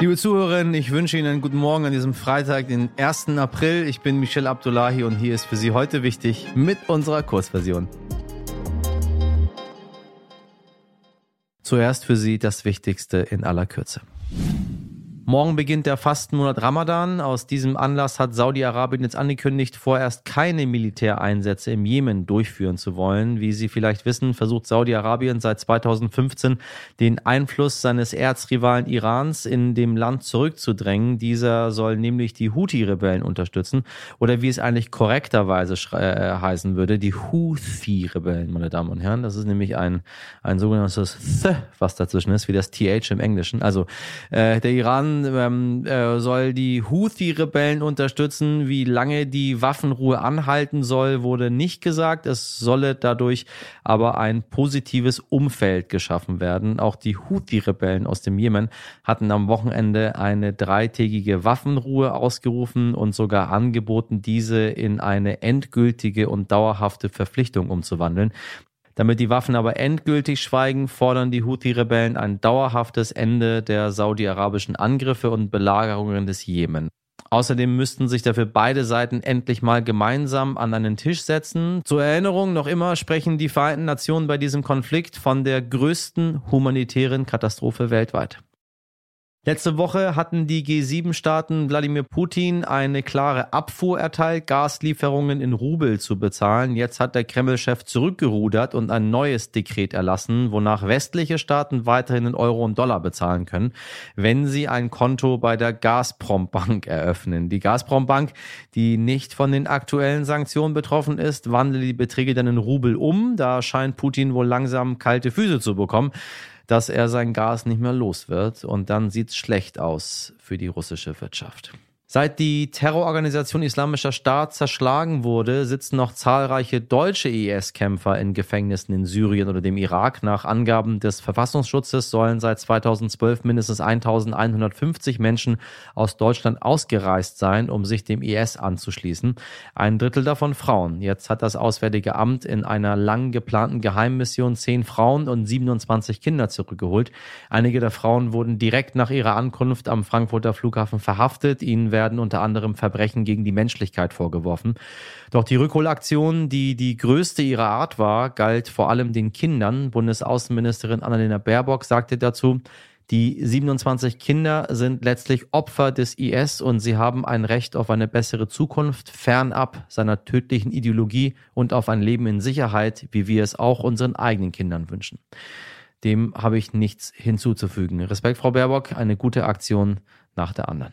Liebe Zuhörerinnen, ich wünsche Ihnen einen guten Morgen an diesem Freitag, den 1. April. Ich bin Michel Abdullahi und hier ist für Sie heute wichtig mit unserer Kurzversion. Zuerst für Sie das Wichtigste in aller Kürze. Morgen beginnt der Fastenmonat Ramadan. Aus diesem Anlass hat Saudi-Arabien jetzt angekündigt, vorerst keine Militäreinsätze im Jemen durchführen zu wollen. Wie Sie vielleicht wissen, versucht Saudi-Arabien seit 2015 den Einfluss seines Erzrivalen Irans in dem Land zurückzudrängen. Dieser soll nämlich die Houthi-Rebellen unterstützen oder wie es eigentlich korrekterweise äh, heißen würde, die Houthi-Rebellen, meine Damen und Herren. Das ist nämlich ein, ein sogenanntes Th, was dazwischen ist, wie das TH im Englischen. Also äh, der Iran ähm, äh, soll die Houthi-Rebellen unterstützen. Wie lange die Waffenruhe anhalten soll, wurde nicht gesagt. Es solle dadurch aber ein positives Umfeld geschaffen werden. Auch die Houthi-Rebellen aus dem Jemen hatten am Wochenende eine dreitägige Waffenruhe ausgerufen und sogar angeboten, diese in eine endgültige und dauerhafte Verpflichtung umzuwandeln. Damit die Waffen aber endgültig schweigen, fordern die Houthi-Rebellen ein dauerhaftes Ende der saudi-arabischen Angriffe und Belagerungen des Jemen. Außerdem müssten sich dafür beide Seiten endlich mal gemeinsam an einen Tisch setzen. Zur Erinnerung, noch immer sprechen die Vereinten Nationen bei diesem Konflikt von der größten humanitären Katastrophe weltweit. Letzte Woche hatten die G7-Staaten Wladimir Putin eine klare Abfuhr erteilt, Gaslieferungen in Rubel zu bezahlen. Jetzt hat der Kreml-Chef zurückgerudert und ein neues Dekret erlassen, wonach westliche Staaten weiterhin in Euro und Dollar bezahlen können, wenn sie ein Konto bei der Gazprom-Bank eröffnen. Die Gazprom-Bank, die nicht von den aktuellen Sanktionen betroffen ist, wandelt die Beträge dann in Rubel um. Da scheint Putin wohl langsam kalte Füße zu bekommen dass er sein Gas nicht mehr los wird und dann sieht es schlecht aus für die russische Wirtschaft. Seit die Terrororganisation Islamischer Staat zerschlagen wurde, sitzen noch zahlreiche deutsche IS-Kämpfer in Gefängnissen in Syrien oder dem Irak. Nach Angaben des Verfassungsschutzes sollen seit 2012 mindestens 1150 Menschen aus Deutschland ausgereist sein, um sich dem IS anzuschließen. Ein Drittel davon Frauen. Jetzt hat das Auswärtige Amt in einer lang geplanten Geheimmission zehn Frauen und 27 Kinder zurückgeholt. Einige der Frauen wurden direkt nach ihrer Ankunft am Frankfurter Flughafen verhaftet. Ihnen werden unter anderem Verbrechen gegen die Menschlichkeit vorgeworfen. Doch die Rückholaktion, die die größte ihrer Art war, galt vor allem den Kindern. Bundesaußenministerin Annalena Baerbock sagte dazu, die 27 Kinder sind letztlich Opfer des IS und sie haben ein Recht auf eine bessere Zukunft, fernab seiner tödlichen Ideologie und auf ein Leben in Sicherheit, wie wir es auch unseren eigenen Kindern wünschen. Dem habe ich nichts hinzuzufügen. Respekt, Frau Baerbock, eine gute Aktion nach der anderen.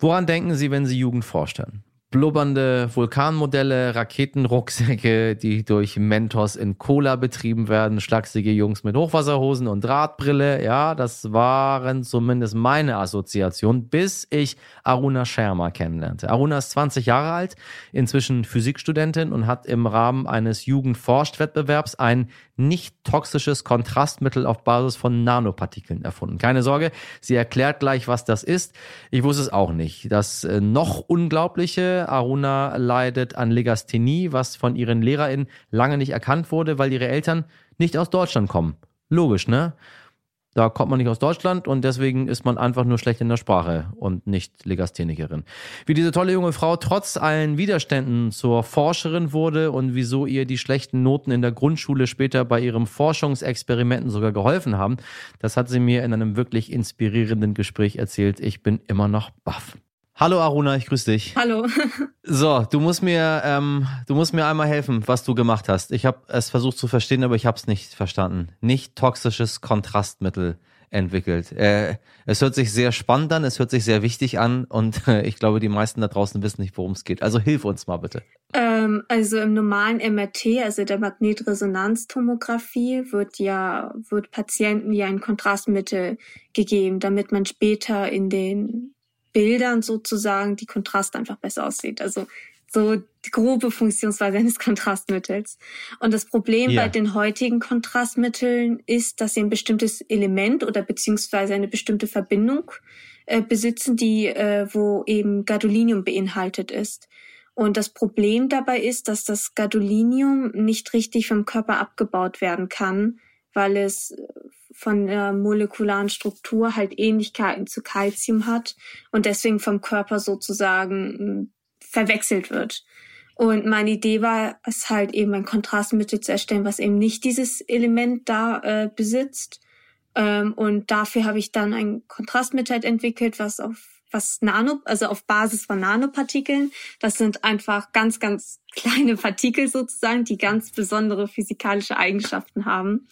Woran denken Sie, wenn Sie Jugend vorstellen? Blubbernde Vulkanmodelle, Raketenrucksäcke, die durch Mentos in Cola betrieben werden, schlachsige Jungs mit Hochwasserhosen und Drahtbrille. Ja, das waren zumindest meine Assoziationen, bis ich Aruna Sharma kennenlernte. Aruna ist 20 Jahre alt, inzwischen Physikstudentin und hat im Rahmen eines Jugendforscht-Wettbewerbs ein nicht toxisches Kontrastmittel auf Basis von Nanopartikeln erfunden. Keine Sorge, sie erklärt gleich, was das ist. Ich wusste es auch nicht. Das äh, noch unglaubliche, Aruna leidet an Legasthenie, was von ihren LehrerInnen lange nicht erkannt wurde, weil ihre Eltern nicht aus Deutschland kommen. Logisch, ne? Da kommt man nicht aus Deutschland und deswegen ist man einfach nur schlecht in der Sprache und nicht Legasthenikerin. Wie diese tolle junge Frau trotz allen Widerständen zur Forscherin wurde und wieso ihr die schlechten Noten in der Grundschule später bei ihrem Forschungsexperimenten sogar geholfen haben, das hat sie mir in einem wirklich inspirierenden Gespräch erzählt. Ich bin immer noch baff. Hallo Aruna, ich grüße dich. Hallo. so, du musst mir, ähm, du musst mir einmal helfen, was du gemacht hast. Ich habe es versucht zu verstehen, aber ich habe es nicht verstanden. Nicht toxisches Kontrastmittel entwickelt. Äh, es hört sich sehr spannend an, es hört sich sehr wichtig an und äh, ich glaube, die meisten da draußen wissen nicht, worum es geht. Also hilf uns mal bitte. Ähm, also im normalen MRT, also der Magnetresonanztomographie, wird ja wird Patienten ja ein Kontrastmittel gegeben, damit man später in den Bildern sozusagen die Kontrast einfach besser aussieht. Also so die grobe Funktionsweise eines Kontrastmittels. Und das Problem ja. bei den heutigen Kontrastmitteln ist, dass sie ein bestimmtes Element oder beziehungsweise eine bestimmte Verbindung äh, besitzen, die äh, wo eben Gadolinium beinhaltet ist. Und das Problem dabei ist, dass das Gadolinium nicht richtig vom Körper abgebaut werden kann, weil es von der molekularen Struktur halt Ähnlichkeiten zu Calcium hat und deswegen vom Körper sozusagen hm, verwechselt wird. Und meine Idee war es halt eben ein Kontrastmittel zu erstellen, was eben nicht dieses Element da äh, besitzt. Ähm, und dafür habe ich dann ein Kontrastmittel halt entwickelt, was auf was Nano, also auf Basis von Nanopartikeln. Das sind einfach ganz, ganz kleine Partikel sozusagen, die ganz besondere physikalische Eigenschaften haben.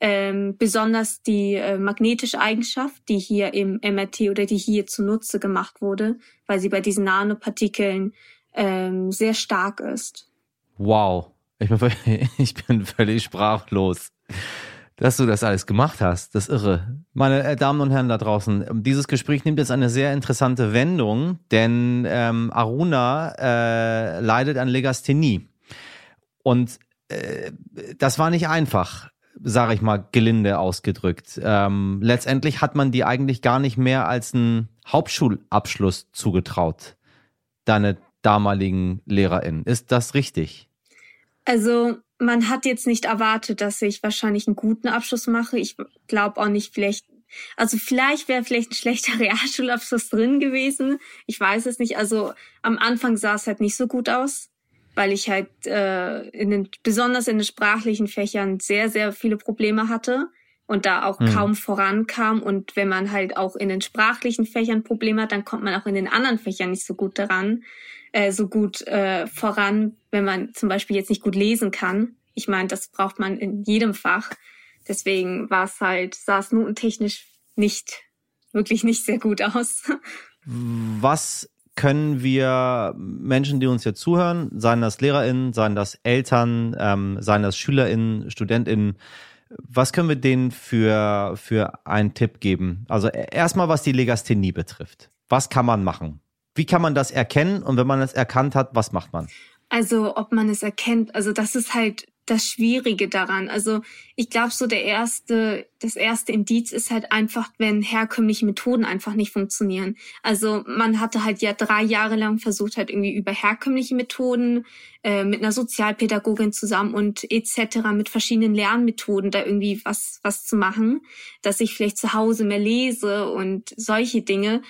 Ähm, besonders die äh, magnetische Eigenschaft, die hier im MRT oder die hier zunutze gemacht wurde, weil sie bei diesen Nanopartikeln ähm, sehr stark ist. Wow, ich bin, ich bin völlig sprachlos dass du das alles gemacht hast. Das ist irre. Meine äh, Damen und Herren da draußen, dieses Gespräch nimmt jetzt eine sehr interessante Wendung, denn ähm, Aruna äh, leidet an Legasthenie. Und äh, das war nicht einfach, sage ich mal, gelinde ausgedrückt. Ähm, letztendlich hat man die eigentlich gar nicht mehr als einen Hauptschulabschluss zugetraut, deine damaligen LehrerInnen. Ist das richtig? Also man hat jetzt nicht erwartet, dass ich wahrscheinlich einen guten Abschluss mache. Ich glaube auch nicht, vielleicht, also vielleicht wäre vielleicht ein schlechter Realschulabschluss drin gewesen. Ich weiß es nicht. Also am Anfang sah es halt nicht so gut aus, weil ich halt äh, in den, besonders in den sprachlichen Fächern sehr, sehr viele Probleme hatte und da auch mhm. kaum vorankam. Und wenn man halt auch in den sprachlichen Fächern Probleme hat, dann kommt man auch in den anderen Fächern nicht so gut daran äh, so gut äh, voran, wenn man zum Beispiel jetzt nicht gut lesen kann. Ich meine, das braucht man in jedem Fach. Deswegen war es halt, sah es notentechnisch nicht, wirklich nicht sehr gut aus. Was können wir Menschen, die uns jetzt zuhören, seien das LehrerInnen, seien das Eltern, ähm, seien das SchülerInnen, StudentInnen, was können wir denen für, für einen Tipp geben? Also e, erstmal, was die Legasthenie betrifft. Was kann man machen? Wie kann man das erkennen? Und wenn man es erkannt hat, was macht man? Also, ob man es erkennt, also das ist halt das Schwierige daran. Also ich glaube, so der erste, das erste Indiz ist halt einfach, wenn herkömmliche Methoden einfach nicht funktionieren. Also man hatte halt ja drei Jahre lang versucht, halt irgendwie über herkömmliche Methoden äh, mit einer Sozialpädagogin zusammen und etc. mit verschiedenen Lernmethoden da irgendwie was was zu machen, dass ich vielleicht zu Hause mehr lese und solche Dinge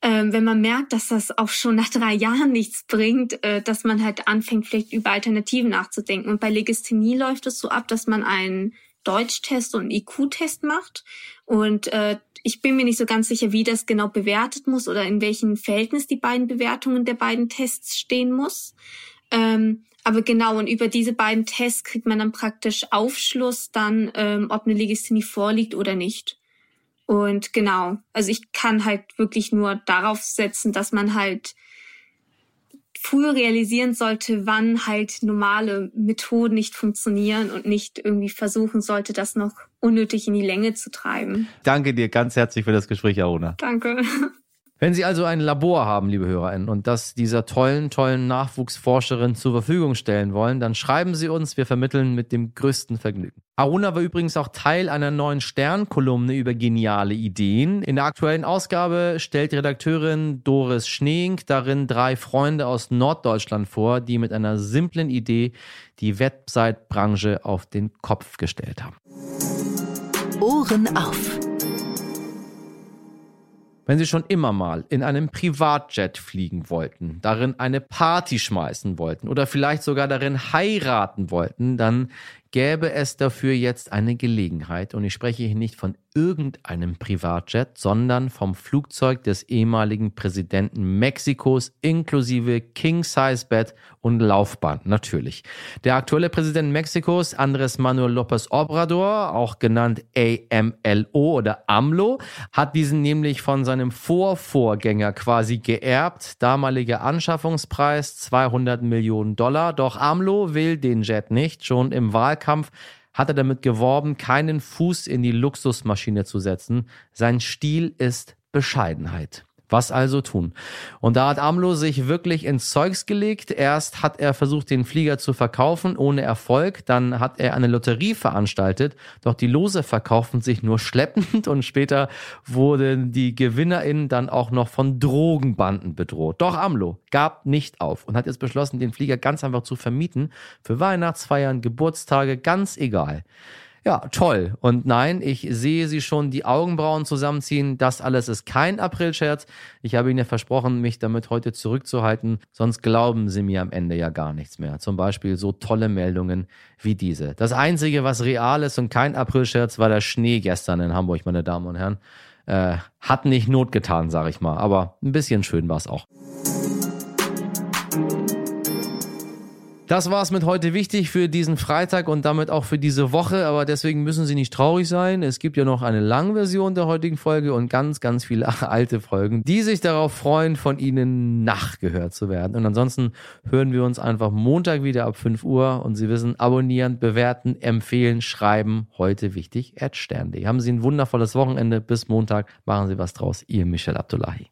ähm, wenn man merkt, dass das auch schon nach drei Jahren nichts bringt, äh, dass man halt anfängt, vielleicht über Alternativen nachzudenken. Und bei Legasthenie läuft es so ab, dass man einen Deutschtest und einen IQ-Test macht. Und äh, ich bin mir nicht so ganz sicher, wie das genau bewertet muss oder in welchem Verhältnis die beiden Bewertungen der beiden Tests stehen muss. Ähm, aber genau, und über diese beiden Tests kriegt man dann praktisch Aufschluss dann, ähm, ob eine Legasthenie vorliegt oder nicht. Und genau, also ich kann halt wirklich nur darauf setzen, dass man halt früher realisieren sollte, wann halt normale Methoden nicht funktionieren und nicht irgendwie versuchen sollte, das noch unnötig in die Länge zu treiben. Danke dir ganz herzlich für das Gespräch, Aruna. Danke. Wenn Sie also ein Labor haben, liebe HörerInnen, und das dieser tollen, tollen Nachwuchsforscherin zur Verfügung stellen wollen, dann schreiben Sie uns, wir vermitteln mit dem größten Vergnügen. Aruna war übrigens auch Teil einer neuen Sternkolumne über geniale Ideen. In der aktuellen Ausgabe stellt die Redakteurin Doris Schneeink darin drei Freunde aus Norddeutschland vor, die mit einer simplen Idee die Website-Branche auf den Kopf gestellt haben. Ohren auf wenn Sie schon immer mal in einem Privatjet fliegen wollten, darin eine Party schmeißen wollten oder vielleicht sogar darin heiraten wollten, dann gäbe es dafür jetzt eine Gelegenheit. Und ich spreche hier nicht von irgendeinem Privatjet, sondern vom Flugzeug des ehemaligen Präsidenten Mexikos inklusive King-Size-Bett und Laufbahn, natürlich. Der aktuelle Präsident Mexikos, Andres Manuel López Obrador, auch genannt AMLO oder AMLO, hat diesen nämlich von seinem Vorvorgänger quasi geerbt. Damaliger Anschaffungspreis 200 Millionen Dollar. Doch AMLO will den Jet nicht. Schon im Wahlkampf hat er damit geworben, keinen Fuß in die Luxusmaschine zu setzen. Sein Stil ist Bescheidenheit. Was also tun? Und da hat AMLO sich wirklich ins Zeugs gelegt. Erst hat er versucht, den Flieger zu verkaufen, ohne Erfolg. Dann hat er eine Lotterie veranstaltet. Doch die Lose verkaufen sich nur schleppend und später wurden die GewinnerInnen dann auch noch von Drogenbanden bedroht. Doch AMLO gab nicht auf und hat jetzt beschlossen, den Flieger ganz einfach zu vermieten. Für Weihnachtsfeiern, Geburtstage, ganz egal. Ja, toll. Und nein, ich sehe Sie schon die Augenbrauen zusammenziehen. Das alles ist kein Aprilscherz. Ich habe Ihnen ja versprochen, mich damit heute zurückzuhalten. Sonst glauben Sie mir am Ende ja gar nichts mehr. Zum Beispiel so tolle Meldungen wie diese. Das Einzige, was real ist und kein Aprilscherz, war der Schnee gestern in Hamburg, meine Damen und Herren. Äh, hat nicht Not getan, sag ich mal. Aber ein bisschen schön war es auch. Das war es mit heute wichtig für diesen Freitag und damit auch für diese Woche, aber deswegen müssen Sie nicht traurig sein. Es gibt ja noch eine Langversion der heutigen Folge und ganz, ganz viele alte Folgen, die sich darauf freuen, von Ihnen nachgehört zu werden. Und ansonsten hören wir uns einfach Montag wieder ab 5 Uhr und Sie wissen, abonnieren, bewerten, empfehlen, schreiben, heute wichtig, erdstern.de. Haben Sie ein wundervolles Wochenende. Bis Montag. Machen Sie was draus. Ihr Michel Abdullahi.